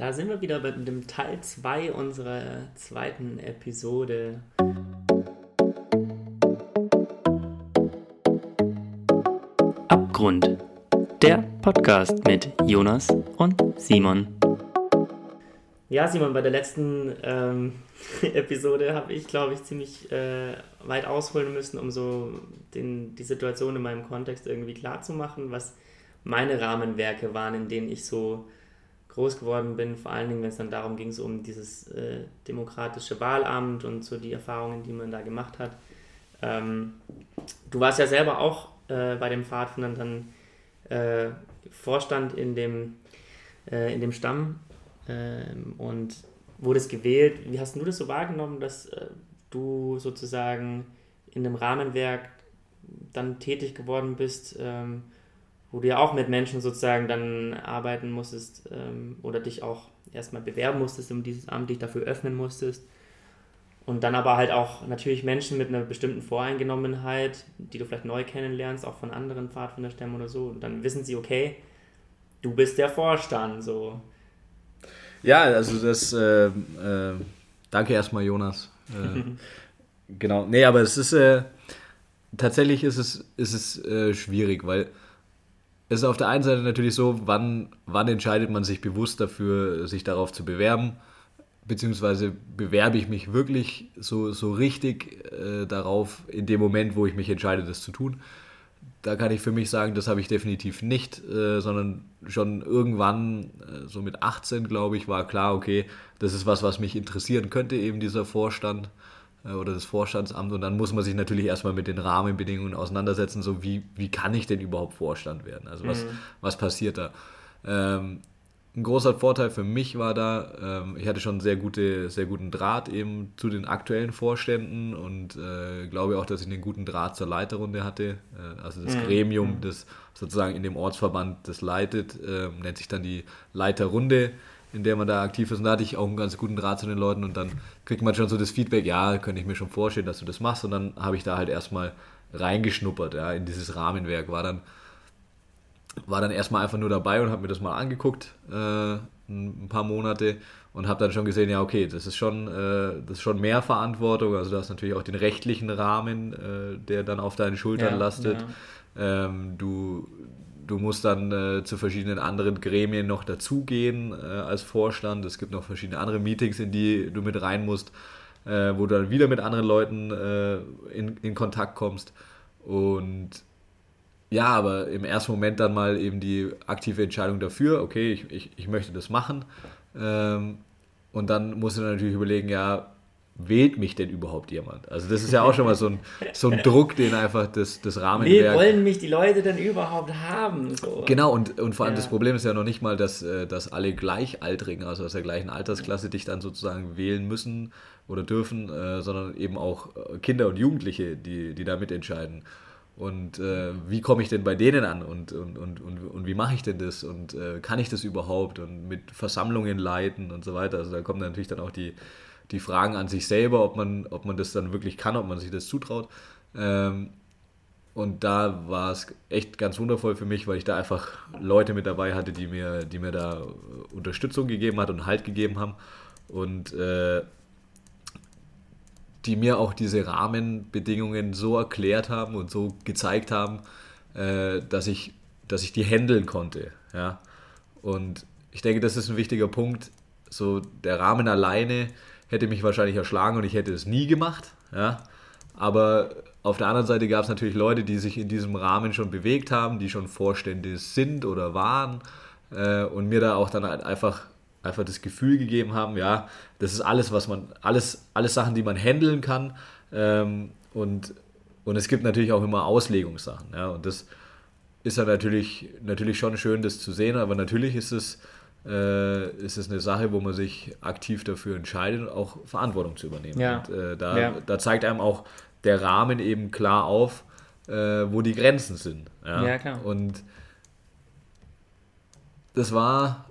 Da sind wir wieder bei dem Teil 2 unserer zweiten Episode. Abgrund. Der Podcast mit Jonas und Simon. Ja, Simon, bei der letzten ähm, Episode habe ich, glaube ich, ziemlich äh, weit ausholen müssen, um so den, die Situation in meinem Kontext irgendwie klar zu machen, was meine Rahmenwerke waren, in denen ich so groß geworden bin, vor allen Dingen, wenn es dann darum ging, so um dieses äh, demokratische Wahlamt und so die Erfahrungen, die man da gemacht hat. Ähm, du warst ja selber auch äh, bei dem Pfadfindern dann äh, Vorstand in dem, äh, in dem Stamm ähm, und wurdest gewählt. Wie hast du das so wahrgenommen, dass äh, du sozusagen in einem Rahmenwerk dann tätig geworden bist? Ähm, wo du ja auch mit Menschen sozusagen dann arbeiten musstest ähm, oder dich auch erstmal bewerben musstest um dieses Amt, dich dafür öffnen musstest. Und dann aber halt auch natürlich Menschen mit einer bestimmten Voreingenommenheit, die du vielleicht neu kennenlernst, auch von anderen Pfadfinderstämmen oder so. Und dann wissen sie, okay, du bist der Vorstand. So. Ja, also das, äh, äh, danke erstmal, Jonas. Äh, genau, nee, aber es ist, äh, tatsächlich ist es, ist es äh, schwierig, weil es ist auf der einen Seite natürlich so, wann, wann entscheidet man sich bewusst dafür, sich darauf zu bewerben, beziehungsweise bewerbe ich mich wirklich so, so richtig äh, darauf in dem Moment, wo ich mich entscheide, das zu tun. Da kann ich für mich sagen, das habe ich definitiv nicht, äh, sondern schon irgendwann, äh, so mit 18, glaube ich, war klar, okay, das ist was, was mich interessieren könnte, eben dieser Vorstand. Äh, oder das Vorstandsamt und dann muss man sich natürlich erstmal mit den Rahmenbedingungen auseinandersetzen, so wie, wie kann ich denn überhaupt Vorstand werden? Also was, mhm. was passiert da? Ähm, ein großer Vorteil für mich war da, ähm, ich hatte schon sehr, gute, sehr guten Draht eben zu den aktuellen Vorständen und äh, glaube auch, dass ich einen guten Draht zur Leiterrunde hatte. Äh, also das mhm. Gremium, mhm. das sozusagen in dem Ortsverband das leitet, äh, nennt sich dann die Leiterrunde in der man da aktiv ist. Und da hatte ich auch einen ganz guten Draht zu den Leuten und dann kriegt man schon so das Feedback, ja, könnte ich mir schon vorstellen, dass du das machst. Und dann habe ich da halt erstmal reingeschnuppert, ja, in dieses Rahmenwerk. War dann, war dann erstmal einfach nur dabei und habe mir das mal angeguckt, äh, ein paar Monate und habe dann schon gesehen, ja, okay, das ist schon, äh, das ist schon mehr Verantwortung. Also du hast natürlich auch den rechtlichen Rahmen, äh, der dann auf deinen Schultern ja, lastet. Ja. Ähm, du, Du musst dann äh, zu verschiedenen anderen Gremien noch dazugehen äh, als Vorstand. Es gibt noch verschiedene andere Meetings, in die du mit rein musst, äh, wo du dann wieder mit anderen Leuten äh, in, in Kontakt kommst. Und ja, aber im ersten Moment dann mal eben die aktive Entscheidung dafür, okay, ich, ich, ich möchte das machen. Ähm, und dann musst du natürlich überlegen, ja, wählt mich denn überhaupt jemand? Also das ist ja auch schon mal so ein, so ein Druck, den einfach das, das Rahmenwerk... Wie wollen mich die Leute denn überhaupt haben? So. Genau, und, und vor allem ja. das Problem ist ja noch nicht mal, dass, äh, dass alle Gleichaltrigen, also aus der gleichen Altersklasse, dich dann sozusagen wählen müssen oder dürfen, äh, sondern eben auch äh, Kinder und Jugendliche, die, die da mitentscheiden. Und äh, wie komme ich denn bei denen an und, und, und, und, und wie mache ich denn das und äh, kann ich das überhaupt und mit Versammlungen leiten und so weiter. Also da kommen natürlich dann auch die, die Fragen an sich selber, ob man, ob man das dann wirklich kann, ob man sich das zutraut. Ähm, und da war es echt ganz wundervoll für mich, weil ich da einfach Leute mit dabei hatte, die mir, die mir da Unterstützung gegeben hat und Halt gegeben haben. Und äh, die mir auch diese Rahmenbedingungen so erklärt haben und so gezeigt haben, äh, dass, ich, dass ich die handeln konnte. Ja? Und ich denke, das ist ein wichtiger Punkt. So der Rahmen alleine hätte mich wahrscheinlich erschlagen und ich hätte es nie gemacht. Ja? Aber auf der anderen Seite gab es natürlich Leute, die sich in diesem Rahmen schon bewegt haben, die schon Vorstände sind oder waren äh, und mir da auch dann halt einfach, einfach das Gefühl gegeben haben, ja, das ist alles, was man, alles, alles Sachen, die man handeln kann. Ähm, und, und es gibt natürlich auch immer Auslegungssachen. Ja? Und das ist ja natürlich, natürlich schon schön, das zu sehen, aber natürlich ist es äh, ist es eine Sache, wo man sich aktiv dafür entscheidet, auch Verantwortung zu übernehmen. Ja. Und, äh, da, ja. da, zeigt einem auch der Rahmen eben klar auf, äh, wo die Grenzen sind. Ja, ja klar. Und das war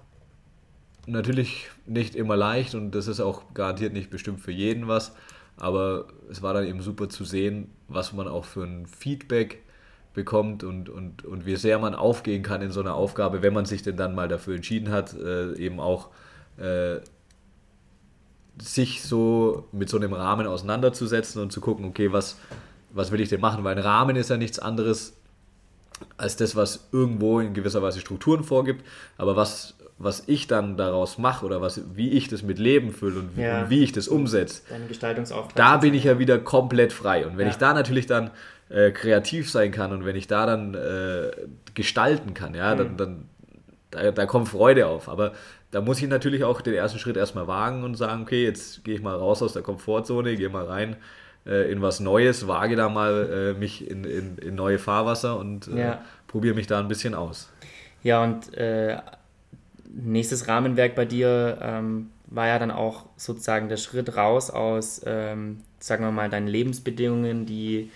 natürlich nicht immer leicht und das ist auch garantiert nicht bestimmt für jeden was, aber es war dann eben super zu sehen, was man auch für ein Feedback bekommt und, und, und wie sehr man aufgehen kann in so einer Aufgabe, wenn man sich denn dann mal dafür entschieden hat, äh, eben auch äh, sich so mit so einem Rahmen auseinanderzusetzen und zu gucken, okay, was, was will ich denn machen? Weil ein Rahmen ist ja nichts anderes als das, was irgendwo in gewisser Weise Strukturen vorgibt, aber was, was ich dann daraus mache oder was, wie ich das mit Leben fülle und, ja. und wie ich das umsetze, da bin ich ja wieder komplett frei. Und wenn ja. ich da natürlich dann äh, kreativ sein kann und wenn ich da dann äh, gestalten kann, ja, mhm. dann, dann da, da kommt Freude auf. Aber da muss ich natürlich auch den ersten Schritt erstmal wagen und sagen, okay, jetzt gehe ich mal raus aus der Komfortzone, gehe mal rein äh, in was Neues, wage da mal äh, mich in, in, in, neue Fahrwasser und äh, ja. probiere mich da ein bisschen aus. Ja, und äh, nächstes Rahmenwerk bei dir ähm, war ja dann auch sozusagen der Schritt raus aus, ähm, sagen wir mal, deinen Lebensbedingungen, die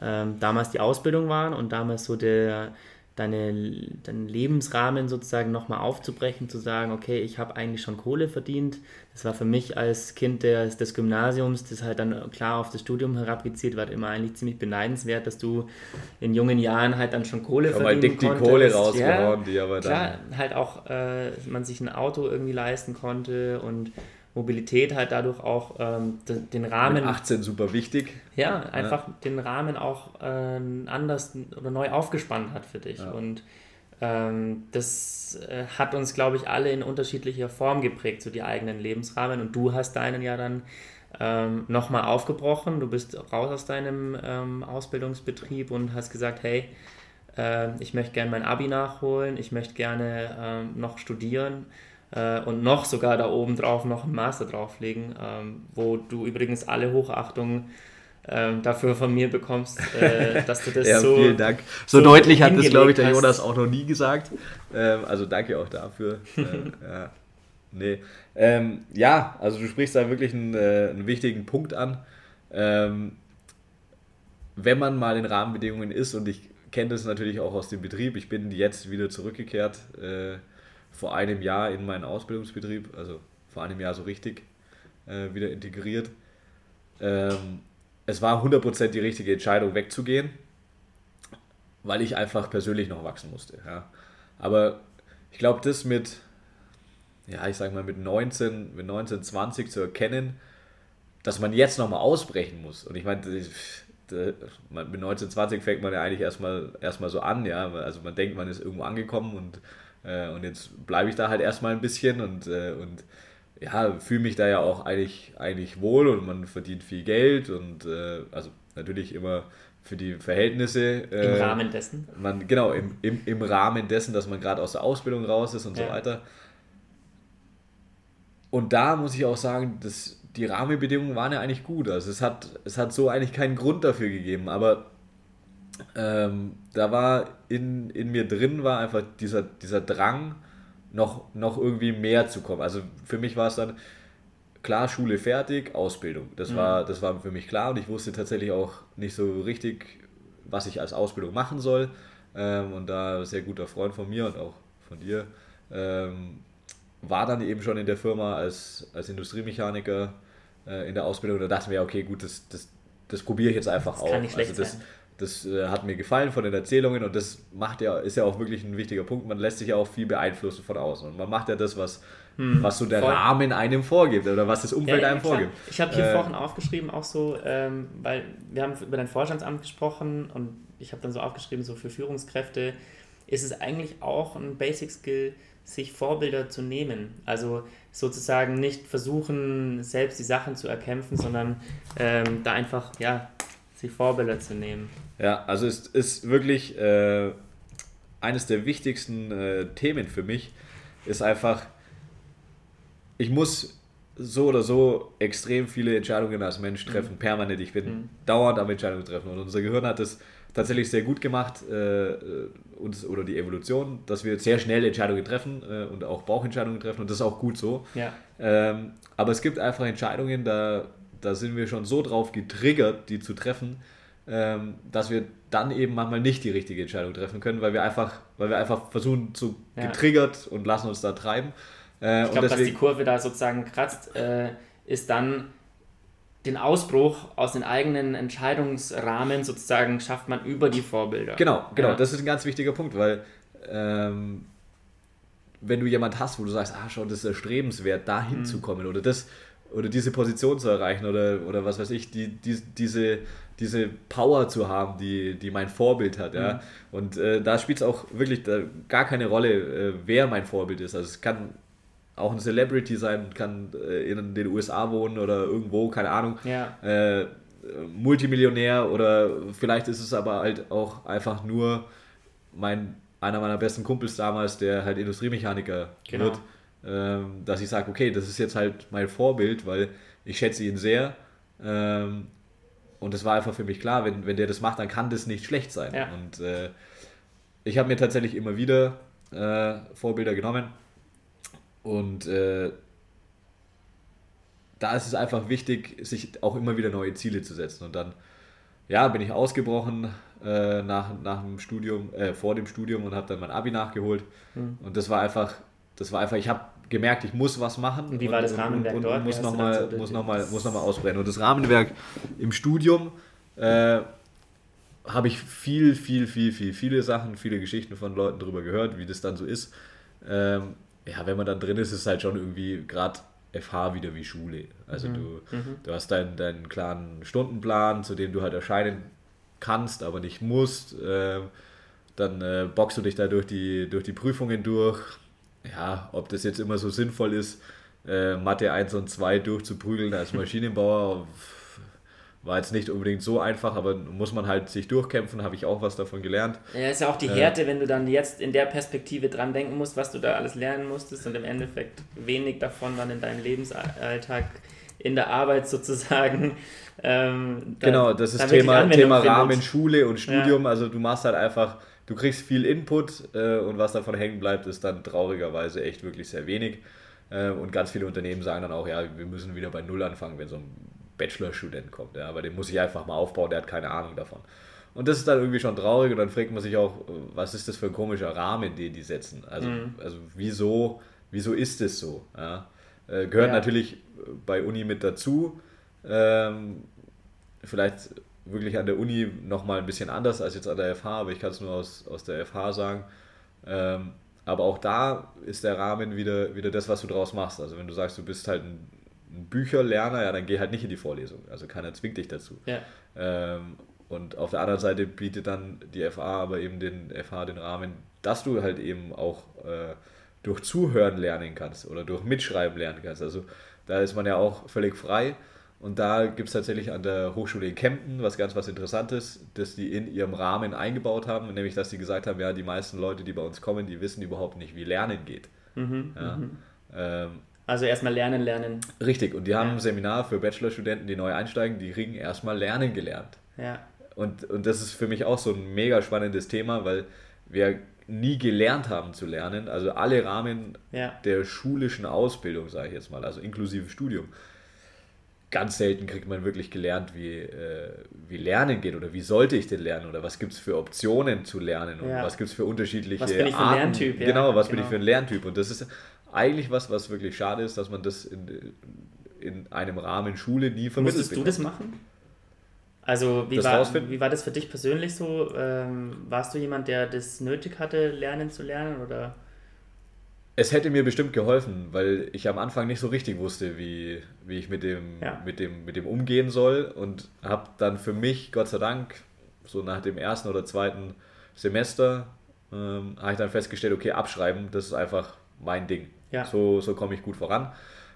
ähm, damals die Ausbildung waren und damals so der deine, deinen Lebensrahmen sozusagen nochmal aufzubrechen, zu sagen, okay, ich habe eigentlich schon Kohle verdient. Das war für mich als Kind des, des Gymnasiums, das halt dann klar auf das Studium herabgezielt war, immer eigentlich ziemlich beneidenswert, dass du in jungen Jahren halt dann schon Kohle ja, verdienen mal dick konntest. die Kohle rausgehauen, ja, die aber dann... Klar, halt auch äh, man sich ein Auto irgendwie leisten konnte und Mobilität halt dadurch auch ähm, den Rahmen. Mit 18 super wichtig. Ja, einfach ja. den Rahmen auch äh, anders oder neu aufgespannt hat für dich. Ja. Und ähm, das äh, hat uns, glaube ich, alle in unterschiedlicher Form geprägt, so die eigenen Lebensrahmen. Und du hast deinen ja dann ähm, nochmal aufgebrochen. Du bist raus aus deinem ähm, Ausbildungsbetrieb und hast gesagt, hey, äh, ich möchte gerne mein Abi nachholen, ich möchte gerne ähm, noch studieren äh, und noch sogar da oben drauf noch einen Master drauflegen, ähm, wo du übrigens alle Hochachtung ähm, dafür von mir bekommst, äh, dass du das ja, so. Vielen Dank. So, so deutlich hat das, glaube ich, der Jonas auch noch nie gesagt. Ähm, also danke auch dafür. ähm, ja. Nee. Ähm, ja, also du sprichst da wirklich einen, äh, einen wichtigen Punkt an. Ähm, wenn man mal in Rahmenbedingungen ist, und ich kenne das natürlich auch aus dem Betrieb, ich bin jetzt wieder zurückgekehrt äh, vor einem Jahr in meinen Ausbildungsbetrieb, also vor einem Jahr so richtig äh, wieder integriert. Ähm, es war 100% die richtige Entscheidung, wegzugehen, weil ich einfach persönlich noch wachsen musste. Ja. Aber ich glaube, das mit, ja, ich sag mal, mit 19, mit 19, 20 zu erkennen, dass man jetzt nochmal ausbrechen muss. Und ich meine, mit 19, 20 fängt man ja eigentlich erstmal, erstmal so an, ja. Also man denkt, man ist irgendwo angekommen und äh, und jetzt bleibe ich da halt erstmal ein bisschen und, äh, und ja, fühle mich da ja auch eigentlich, eigentlich wohl und man verdient viel Geld und äh, also natürlich immer für die Verhältnisse. Im äh, Rahmen dessen? Man, genau, im, im, im Rahmen dessen, dass man gerade aus der Ausbildung raus ist und ja. so weiter. Und da muss ich auch sagen, dass die Rahmenbedingungen waren ja eigentlich gut. Also es hat, es hat so eigentlich keinen Grund dafür gegeben, aber ähm, da war in, in mir drin war einfach dieser, dieser Drang, noch, noch irgendwie mehr zu kommen. Also für mich war es dann klar, Schule fertig, Ausbildung. Das, mhm. war, das war für mich klar und ich wusste tatsächlich auch nicht so richtig, was ich als Ausbildung machen soll. Ähm, und da ein sehr guter Freund von mir und auch von dir ähm, war dann eben schon in der Firma als, als Industriemechaniker äh, in der Ausbildung. Da dachten wir, okay, gut, das, das, das probiere ich jetzt einfach das auch. Kann nicht schlecht also das, sein. Das äh, hat mir gefallen von den Erzählungen und das macht ja, ist ja auch wirklich ein wichtiger Punkt. Man lässt sich ja auch viel beeinflussen von außen. Und man macht ja das, was, hm, was so der voll. Rahmen einem vorgibt oder was das Umfeld ja, ja, einem klar. vorgibt. Ich habe hier äh, vorhin aufgeschrieben, auch so, ähm, weil wir haben über dein Vorstandsamt gesprochen und ich habe dann so aufgeschrieben, so für Führungskräfte ist es eigentlich auch ein Basic Skill, sich Vorbilder zu nehmen. Also sozusagen nicht versuchen, selbst die Sachen zu erkämpfen, sondern ähm, da einfach, ja, sich Vorbilder zu nehmen. Ja, also es ist wirklich äh, eines der wichtigsten äh, Themen für mich, ist einfach, ich muss so oder so extrem viele Entscheidungen als Mensch mhm. treffen, mhm. permanent. Ich bin mhm. dauernd am Entscheidungen treffen und unser Gehirn hat es tatsächlich sehr gut gemacht, äh, uns, oder die Evolution, dass wir sehr schnell Entscheidungen treffen äh, und auch Bauchentscheidungen treffen und das ist auch gut so. Ja. Ähm, aber es gibt einfach Entscheidungen, da da sind wir schon so drauf getriggert, die zu treffen, ähm, dass wir dann eben manchmal nicht die richtige Entscheidung treffen können, weil wir einfach, weil wir einfach versuchen zu ja. getriggert und lassen uns da treiben. Äh, ich glaube, dass die Kurve da sozusagen kratzt, äh, ist dann den Ausbruch aus den eigenen Entscheidungsrahmen sozusagen schafft man über die Vorbilder. Genau, genau, ja. das ist ein ganz wichtiger Punkt, weil ähm, wenn du jemand hast, wo du sagst, ah, schon, das ist erstrebenswert, da Mhm. hinzukommen oder das oder diese Position zu erreichen oder, oder was weiß ich, die, die, diese, diese Power zu haben, die, die mein Vorbild hat. Ja? Mhm. Und äh, da spielt es auch wirklich da gar keine Rolle, äh, wer mein Vorbild ist. Also es kann auch ein Celebrity sein, kann äh, in den USA wohnen oder irgendwo, keine Ahnung. Ja. Äh, Multimillionär oder vielleicht ist es aber halt auch einfach nur mein, einer meiner besten Kumpels damals, der halt Industriemechaniker Genau. wird, dass ich sage, okay, das ist jetzt halt mein Vorbild, weil ich schätze ihn sehr. Ähm, und es war einfach für mich klar, wenn, wenn der das macht, dann kann das nicht schlecht sein. Ja. Und äh, ich habe mir tatsächlich immer wieder äh, Vorbilder genommen. Und äh, da ist es einfach wichtig, sich auch immer wieder neue Ziele zu setzen. Und dann, ja, bin ich ausgebrochen äh, nach, nach dem Studium, äh, vor dem Studium und habe dann mein Abi nachgeholt. Hm. Und das war einfach, das war einfach, ich habe gemerkt, ich muss was machen. Und wie war das Rahmenwerk und, und, dort? Muss nochmal so muss noch mal, muss noch mal ausbrennen. Und das Rahmenwerk im Studium äh, habe ich viel, viel, viel, viel, viele Sachen, viele Geschichten von Leuten darüber gehört, wie das dann so ist. Ähm, ja, wenn man dann drin ist, ist es halt schon irgendwie gerade FH wieder wie Schule. Also du, du hast deinen, deinen klaren Stundenplan, zu dem du halt erscheinen kannst, aber nicht musst. Ähm, dann äh, boxst du dich da durch die, durch die Prüfungen durch. Ja, ob das jetzt immer so sinnvoll ist, äh, Mathe 1 und 2 durchzuprügeln als Maschinenbauer, war jetzt nicht unbedingt so einfach, aber muss man halt sich durchkämpfen, habe ich auch was davon gelernt. Ja, ist ja auch die Härte, wenn du dann jetzt in der Perspektive dran denken musst, was du da alles lernen musstest und im Endeffekt wenig davon dann in deinem Lebensalltag, in der Arbeit sozusagen. Ähm, da- Genau, das da ist Thema, Thema findet. Rahmen, Schule und Studium. Also du machst halt einfach, du kriegst viel Input äh, und was davon hängen bleibt, ist dann traurigerweise echt wirklich sehr wenig. Äh, und ganz viele Unternehmen sagen dann auch, ja, wir müssen wieder bei Null anfangen, wenn so ein Bachelorstudent kommt. Ja, aber den muss ich einfach mal aufbauen, der hat keine Ahnung davon. Und das ist dann irgendwie schon traurig und dann fragt man sich auch, äh, was ist das für ein komischer Rahmen, den die setzen? Also, Mhm. also wieso, wieso ist es so? Ja? Äh, gehört Ja. natürlich bei Uni mit dazu. Ähm, vielleicht wirklich an der Uni nochmal ein bisschen anders als jetzt an der FH, aber ich kann es nur aus, aus der FH sagen. Ähm, aber auch da ist der Rahmen wieder, wieder das, was du draus machst. Also wenn du sagst, du bist halt ein, ein Bücherlerner, ja, dann geh halt nicht in die Vorlesung. Also keiner zwingt dich dazu. Ja. Ähm, und auf der anderen Seite bietet dann die FA aber eben den FH den Rahmen, dass du halt eben auch äh, durch Zuhören lernen kannst oder durch Mitschreiben lernen kannst. Also da ist man ja auch völlig frei. Und da gibt es tatsächlich an der Hochschule in Kempten was ganz was Interessantes, das die in ihrem Rahmen eingebaut haben, nämlich dass sie gesagt haben, ja, die meisten Leute, die bei uns kommen, die wissen überhaupt nicht, wie Lernen geht. Mhm, Ja. mhm. Ähm, Also erstmal lernen, lernen. richtig, und die haben Ja. ein Seminar für Bachelorstudenten, die neu einsteigen, die kriegen erstmal Lernen gelernt. Ja. Und, und das ist für mich auch so ein mega spannendes Thema, weil wir nie gelernt haben zu lernen. Also alle Rahmen Ja. der schulischen Ausbildung, sage ich jetzt mal, also inklusive Studium. Ganz selten kriegt man wirklich gelernt, wie, äh, wie Lernen geht oder wie sollte ich denn lernen oder was gibt es für Optionen zu lernen und Ja. was gibt es für unterschiedliche Was bin ich für ein. Lerntyp, ja, Genau, was bin genau. ich für ein Lerntyp. Und das ist eigentlich was, was wirklich schade ist, dass man das in, in einem Rahmen Schule nie vermittelt Musstest du das machen? Also wie Das war, wie war das für dich persönlich so? Ähm, warst du jemand, der das nötig hatte, lernen zu lernen? Oder? Es hätte mir bestimmt geholfen, weil ich am Anfang nicht so richtig wusste, wie, wie ich mit dem, Ja. mit, dem, mit dem umgehen soll und habe dann für mich, Gott sei Dank, so nach dem ersten oder zweiten Semester, ähm, habe ich dann festgestellt, okay, abschreiben, das ist einfach mein Ding. Ja. So, so komme ich gut voran.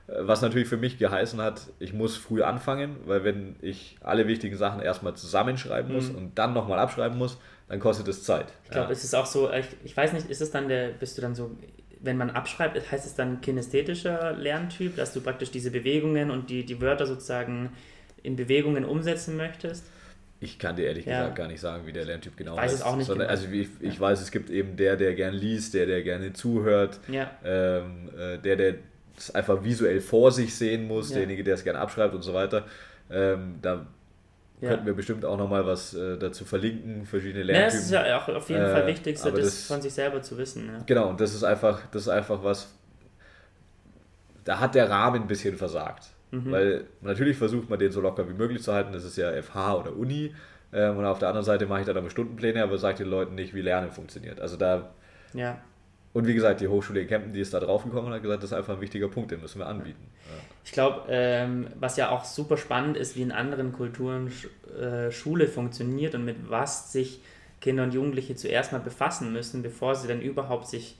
Äh, Was natürlich für mich geheißen hat, ich muss früh anfangen, weil wenn ich alle wichtigen Sachen erstmal zusammenschreiben muss Mhm. und dann nochmal abschreiben muss, dann kostet es Zeit. Ich glaube, es ist auch so, ich, ich weiß nicht, ist es dann der, bist du dann so, wenn man abschreibt, heißt es dann kinästhetischer Lerntyp, dass du praktisch diese Bewegungen und die, die Wörter sozusagen in Bewegungen umsetzen möchtest? Ich kann dir ehrlich Ja. gesagt gar nicht sagen, wie der Lerntyp genau weiß es ist. auch nicht sondern, genau. Also ich, ich weiß, es gibt eben der, der gern liest, der, der gerne zuhört, Ja. ähm, äh, der, der es einfach visuell vor sich sehen muss, Ja. derjenige, der es gerne abschreibt und so weiter. Ähm, da Ja. könnten wir bestimmt auch nochmal was äh, dazu verlinken, verschiedene Ja, Lerntypen. es ist ja auch auf jeden Äh, Fall wichtig, so aber das, das- von sich selber zu wissen. Ja. Genau, und das ist einfach, das ist einfach was, da hat der Rahmen ein bisschen versagt. Mhm. Weil natürlich versucht man den so locker wie möglich zu halten, das ist ja FH oder Uni. Ähm, und auf der anderen Seite mache ich dann aber Stundenpläne, aber sage den Leuten nicht, wie Lernen funktioniert. Also da, ja. Und wie gesagt, die Hochschule in Kempten, die ist da draufgekommen und hat gesagt, das ist einfach ein wichtiger Punkt, den müssen wir anbieten. Ja. Ich glaube, ähm, was ja auch super spannend ist, wie in anderen Kulturen äh, Schule funktioniert und mit was sich Kinder und Jugendliche zuerst mal befassen müssen, bevor sie dann überhaupt sich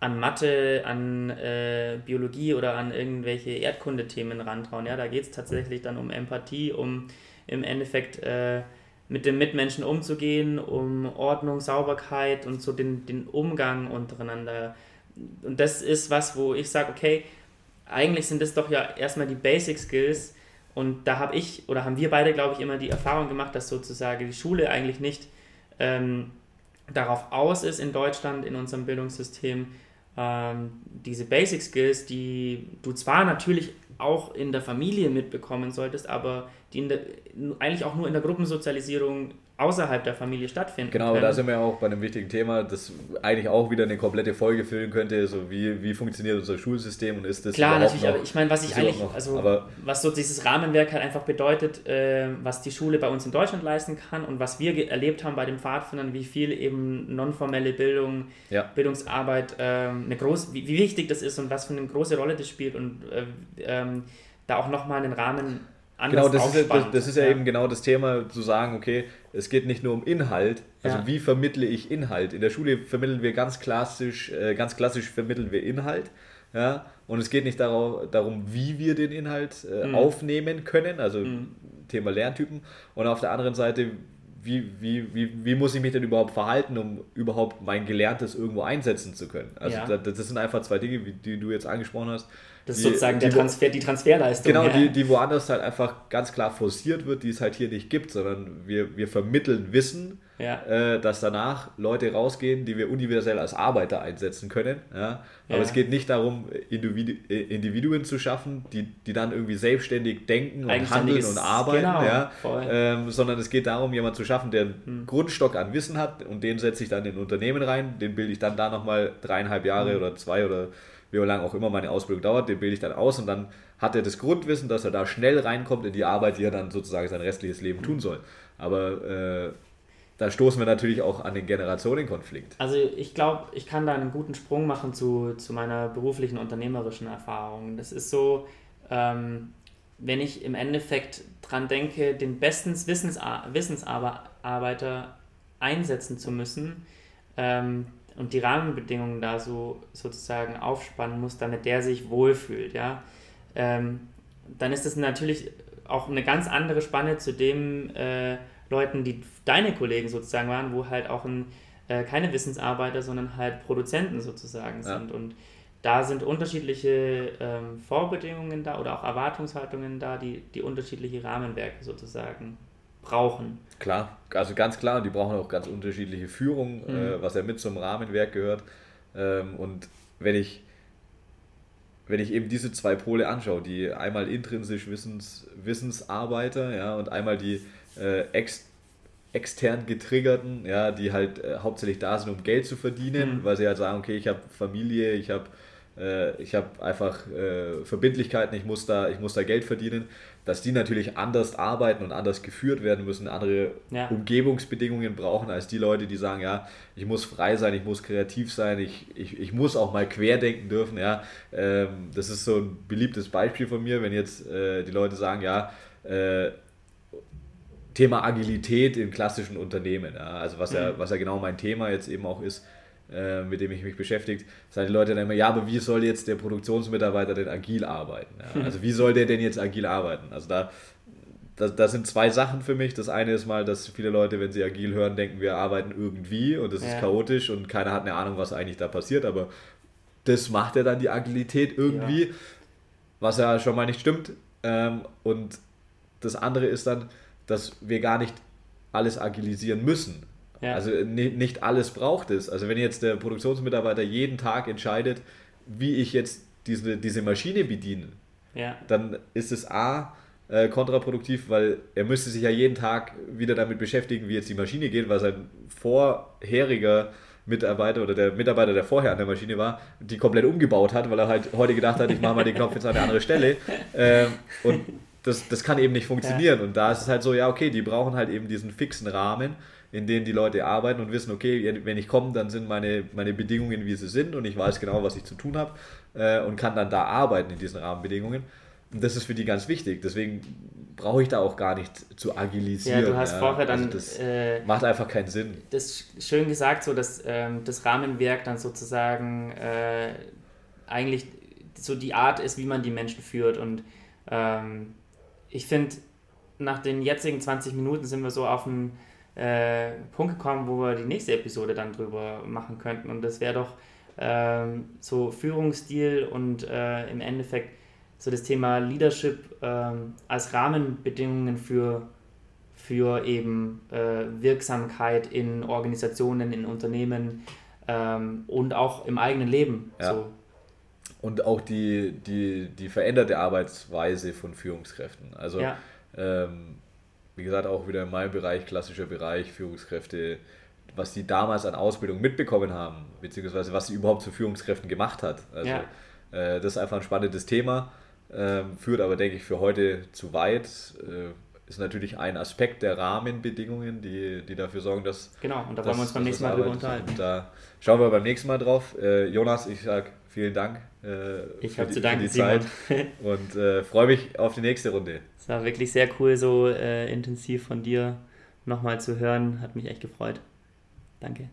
an Mathe, an äh, Biologie oder an irgendwelche Erdkundethemen rantrauen. Ja, da geht es tatsächlich dann um Empathie, um im Endeffekt äh, mit den Mitmenschen umzugehen, um Ordnung, Sauberkeit und so den, den Umgang untereinander. Und das ist was, wo ich sage, okay, eigentlich sind das doch ja erstmal die Basic Skills. Und da habe ich oder haben wir beide, glaube ich, immer die Erfahrung gemacht, dass sozusagen die Schule eigentlich nicht ähm, darauf aus ist in Deutschland, in unserem Bildungssystem, ähm, diese Basic Skills, die du zwar natürlich auch in der Familie mitbekommen solltest, aber die der, eigentlich auch nur in der Gruppensozialisierung außerhalb der Familie stattfinden. Genau, können. da sind wir auch bei einem wichtigen Thema, das eigentlich auch wieder eine komplette Folge füllen könnte, so wie, wie funktioniert unser Schulsystem und ist das Klar, natürlich, noch, aber ich meine, was ich eigentlich, noch, also was so dieses Rahmenwerk halt einfach bedeutet, äh, was die Schule bei uns in Deutschland leisten kann und was wir erlebt haben bei den Pfadfindern, wie viel eben nonformelle Bildung, ja. Bildungsarbeit, äh, eine groß, wie, wie, wichtig das ist und was für eine große Rolle das spielt und äh, ähm, da auch nochmal einen Rahmen genau, das ist, das, das ist ja, ja, eben genau das Thema, zu sagen, okay, es geht nicht nur um Inhalt, also ja. wie vermittle ich Inhalt. In der Schule vermitteln wir ganz klassisch, äh, ganz klassisch vermitteln wir Inhalt, ja, und es geht nicht darauf, darum, wie wir den Inhalt äh, mhm. aufnehmen können, also mhm. Thema Lerntypen, und auf der anderen Seite, wie, wie, wie, wie muss ich mich denn überhaupt verhalten, um überhaupt mein Gelerntes irgendwo einsetzen zu können. Also ja. das, das sind einfach zwei Dinge, die du jetzt angesprochen hast, das ist die, sozusagen der Transfer, die Transferleistung. Genau, die, die woanders halt einfach ganz klar forciert wird, die es halt hier nicht gibt, sondern wir, wir vermitteln Wissen, ja. äh, dass danach Leute rausgehen, die wir universell als Arbeiter einsetzen können. Ja? Aber ja. es geht nicht darum, Individu Individuen zu schaffen, die, die dann irgendwie selbstständig denken und handeln und arbeiten, genau? Ähm, sondern es geht darum, jemanden zu schaffen, der einen hm. Grundstock an Wissen hat und den setze ich dann in Unternehmen rein, den bilde ich dann da nochmal dreieinhalb Jahre hm. oder zwei oder wie lange auch immer meine Ausbildung dauert, den bilde ich dann aus und dann hat er das Grundwissen, dass er da schnell reinkommt in die Arbeit, die er dann sozusagen sein restliches Leben tun soll. Aber äh, da stoßen wir natürlich auch an den Generationenkonflikt. Also ich glaube, ich kann da einen guten Sprung machen zu, zu meiner beruflichen unternehmerischen Erfahrung. Das ist so, ähm, wenn ich im Endeffekt dran denke, den besten Wissensar Wissensarbeiter einsetzen zu müssen, ähm, und die Rahmenbedingungen da so sozusagen aufspannen muss, damit der sich wohlfühlt, ja, ähm, dann ist das natürlich auch eine ganz andere Spanne zu den äh, Leuten, die deine Kollegen sozusagen waren, wo halt auch ein, äh, keine Wissensarbeiter, sondern halt Produzenten sozusagen ja. sind. Und da sind unterschiedliche ähm, Vorbedingungen da oder auch Erwartungshaltungen da, die, die unterschiedliche Rahmenwerke sozusagen brauchen. Klar, also ganz klar, die brauchen auch ganz unterschiedliche Führung, mhm. äh, was ja mit zum Rahmenwerk gehört. Ähm, und wenn ich, wenn ich eben diese zwei Pole anschaue, die einmal intrinsisch Wissens, Wissensarbeiter ja, und einmal die äh, ex, extern getriggerten, ja, die halt äh, hauptsächlich da sind, um Geld zu verdienen, mhm. weil sie halt sagen, okay, ich habe Familie, ich habe äh, ich habe einfach äh, Verbindlichkeiten, ich muss, da, ich muss da Geld verdienen, dass die natürlich anders arbeiten und anders geführt werden müssen, andere ja. Umgebungsbedingungen brauchen als die Leute, die sagen, ja, ich muss frei sein, ich muss kreativ sein, ich, ich, ich muss auch mal querdenken dürfen. Ja. Ähm, das ist so ein beliebtes Beispiel von mir, wenn jetzt äh, die Leute sagen, ja, äh, Thema Agilität in klassischen Unternehmen, ja, also was ja, mhm. was ja genau mein Thema jetzt eben auch ist, äh, mit dem ich mich beschäftige, sagen die Leute dann immer, ja, aber wie soll jetzt der Produktionsmitarbeiter denn agil arbeiten? Ja? Also wie soll der denn jetzt agil arbeiten? Also da, das, das sind zwei Sachen für mich. Das eine ist mal, dass viele Leute, wenn sie agil hören, denken, wir arbeiten irgendwie und das ja. ist chaotisch und keiner hat eine Ahnung, was eigentlich da passiert, aber das macht ja dann die Agilität irgendwie, was ja schon mal nicht stimmt. Ähm, und das andere ist dann, dass wir gar nicht alles agilisieren müssen. Ja. Also nicht alles braucht es. Also wenn jetzt der Produktionsmitarbeiter jeden Tag entscheidet, wie ich jetzt diese, diese Maschine bediene, ja. dann ist es A äh, kontraproduktiv, weil er müsste sich ja jeden Tag wieder damit beschäftigen, wie jetzt die Maschine geht, weil sein vorheriger Mitarbeiter oder der Mitarbeiter, der vorher an der Maschine war, die komplett umgebaut hat, weil er halt heute gedacht hat, ich mache mal den Knopf jetzt an eine andere Stelle. Ähm, und das, das kann eben nicht funktionieren. Ja. Und da ist es halt so, ja, okay, die brauchen halt eben diesen fixen Rahmen, in dem die Leute arbeiten und wissen, okay, wenn ich komme, dann sind meine, meine Bedingungen, wie sie sind und ich weiß genau, was ich zu tun habe äh, und kann dann da arbeiten in diesen Rahmenbedingungen. Und das ist für die ganz wichtig. Deswegen brauche ich da auch gar nicht zu agilisieren. Ja, du hast ja. vorher dann. Also das äh, macht einfach keinen Sinn. Das schön gesagt, so dass ähm, das Rahmenwerk dann sozusagen äh, eigentlich so die Art ist, wie man die Menschen führt. Und ähm, ich finde, nach den jetzigen 20 Minuten sind wir so auf einen äh, Punkt gekommen, wo wir die nächste Episode dann drüber machen könnten. Und das wäre doch ähm, so Führungsstil und äh, im Endeffekt so das Thema Leadership ähm, als Rahmenbedingungen für, für eben äh, Wirksamkeit in Organisationen, in Unternehmen ähm, und auch im eigenen Leben. Ja. So und auch die, die, die veränderte Arbeitsweise von Führungskräften. Also, ja. ähm, wie gesagt, auch wieder in meinem Bereich, klassischer Bereich, Führungskräfte, was die damals an Ausbildung mitbekommen haben, beziehungsweise was sie überhaupt zu Führungskräften gemacht hat. Also, ja. äh, das ist einfach ein spannendes Thema, äh, führt aber, denke ich, für heute zu weit. Äh, ist natürlich ein Aspekt der Rahmenbedingungen, die, die dafür sorgen, dass. Genau, und da wollen wir uns beim nächsten Mal drüber unterhalten. Und da schauen wir beim nächsten Mal drauf. Äh, Jonas, ich sage vielen Dank äh, ich habe zu danken, für die Simon. Zeit und äh, freue mich auf die nächste Runde. Es war wirklich sehr cool, so äh, intensiv von dir nochmal zu hören. Hat mich echt gefreut. Danke.